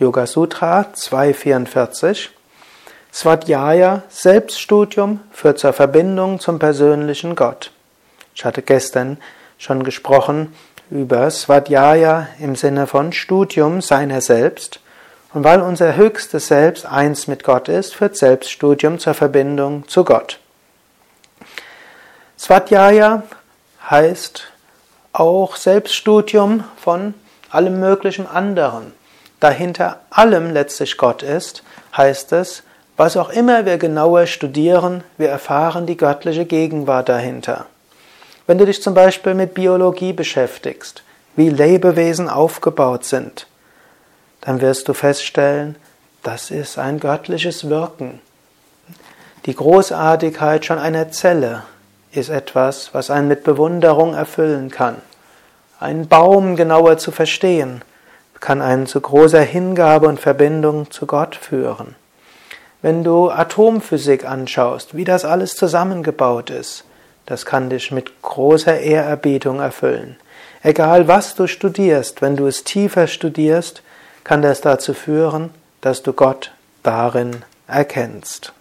Yoga Sutra 244 Svadhyaya Selbststudium führt zur Verbindung zum persönlichen Gott. Ich hatte gestern schon gesprochen über Svadhyaya im Sinne von Studium seiner selbst. Und weil unser höchstes Selbst eins mit Gott ist, führt Selbststudium zur Verbindung zu Gott. Svadhyaya heißt auch Selbststudium von allem möglichen anderen dahinter allem letztlich Gott ist, heißt es, was auch immer wir genauer studieren, wir erfahren die göttliche Gegenwart dahinter. Wenn du dich zum Beispiel mit Biologie beschäftigst, wie Lebewesen aufgebaut sind, dann wirst du feststellen, das ist ein göttliches Wirken. Die Großartigkeit schon einer Zelle ist etwas, was einen mit Bewunderung erfüllen kann. Einen Baum genauer zu verstehen, kann einen zu großer Hingabe und Verbindung zu Gott führen. Wenn du Atomphysik anschaust, wie das alles zusammengebaut ist, das kann dich mit großer Ehrerbietung erfüllen. Egal was du studierst, wenn du es tiefer studierst, kann das dazu führen, dass du Gott darin erkennst.